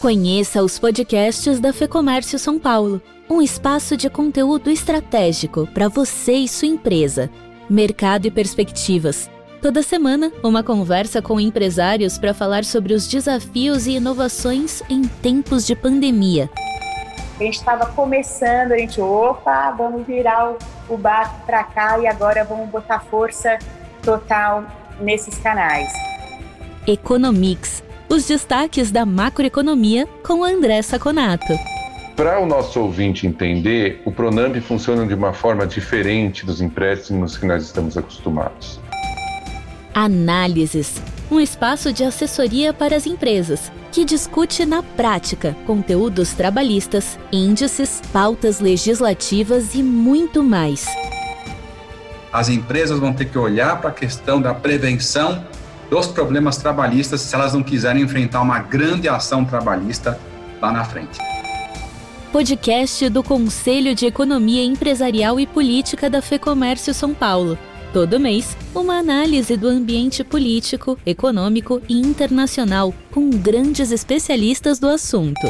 Conheça os podcasts da Fecomércio São Paulo, um espaço de conteúdo estratégico para você e sua empresa. Mercado e perspectivas. Toda semana, uma conversa com empresários para falar sobre os desafios e inovações em tempos de pandemia. A gente estava começando, a gente, opa, vamos virar o, o barco para cá e agora vamos botar força total nesses canais. Economics os destaques da macroeconomia com André Saconato. Para o nosso ouvinte entender, o Pronamp funciona de uma forma diferente dos empréstimos que nós estamos acostumados. Análises um espaço de assessoria para as empresas, que discute na prática conteúdos trabalhistas, índices, pautas legislativas e muito mais. As empresas vão ter que olhar para a questão da prevenção dos problemas trabalhistas se elas não quiserem enfrentar uma grande ação trabalhista lá na frente. Podcast do Conselho de Economia Empresarial e Política da FEComércio São Paulo. Todo mês, uma análise do ambiente político, econômico e internacional com grandes especialistas do assunto.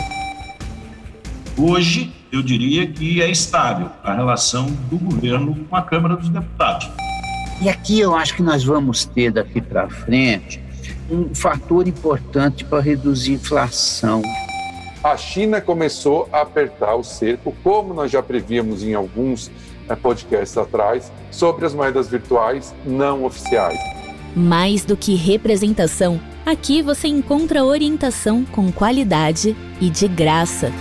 Hoje, eu diria que é estável a relação do governo com a Câmara dos Deputados. E aqui eu acho que nós vamos ter daqui para frente um fator importante para reduzir a inflação. A China começou a apertar o cerco, como nós já prevíamos em alguns eh, podcasts atrás, sobre as moedas virtuais não oficiais. Mais do que representação, aqui você encontra orientação com qualidade e de graça.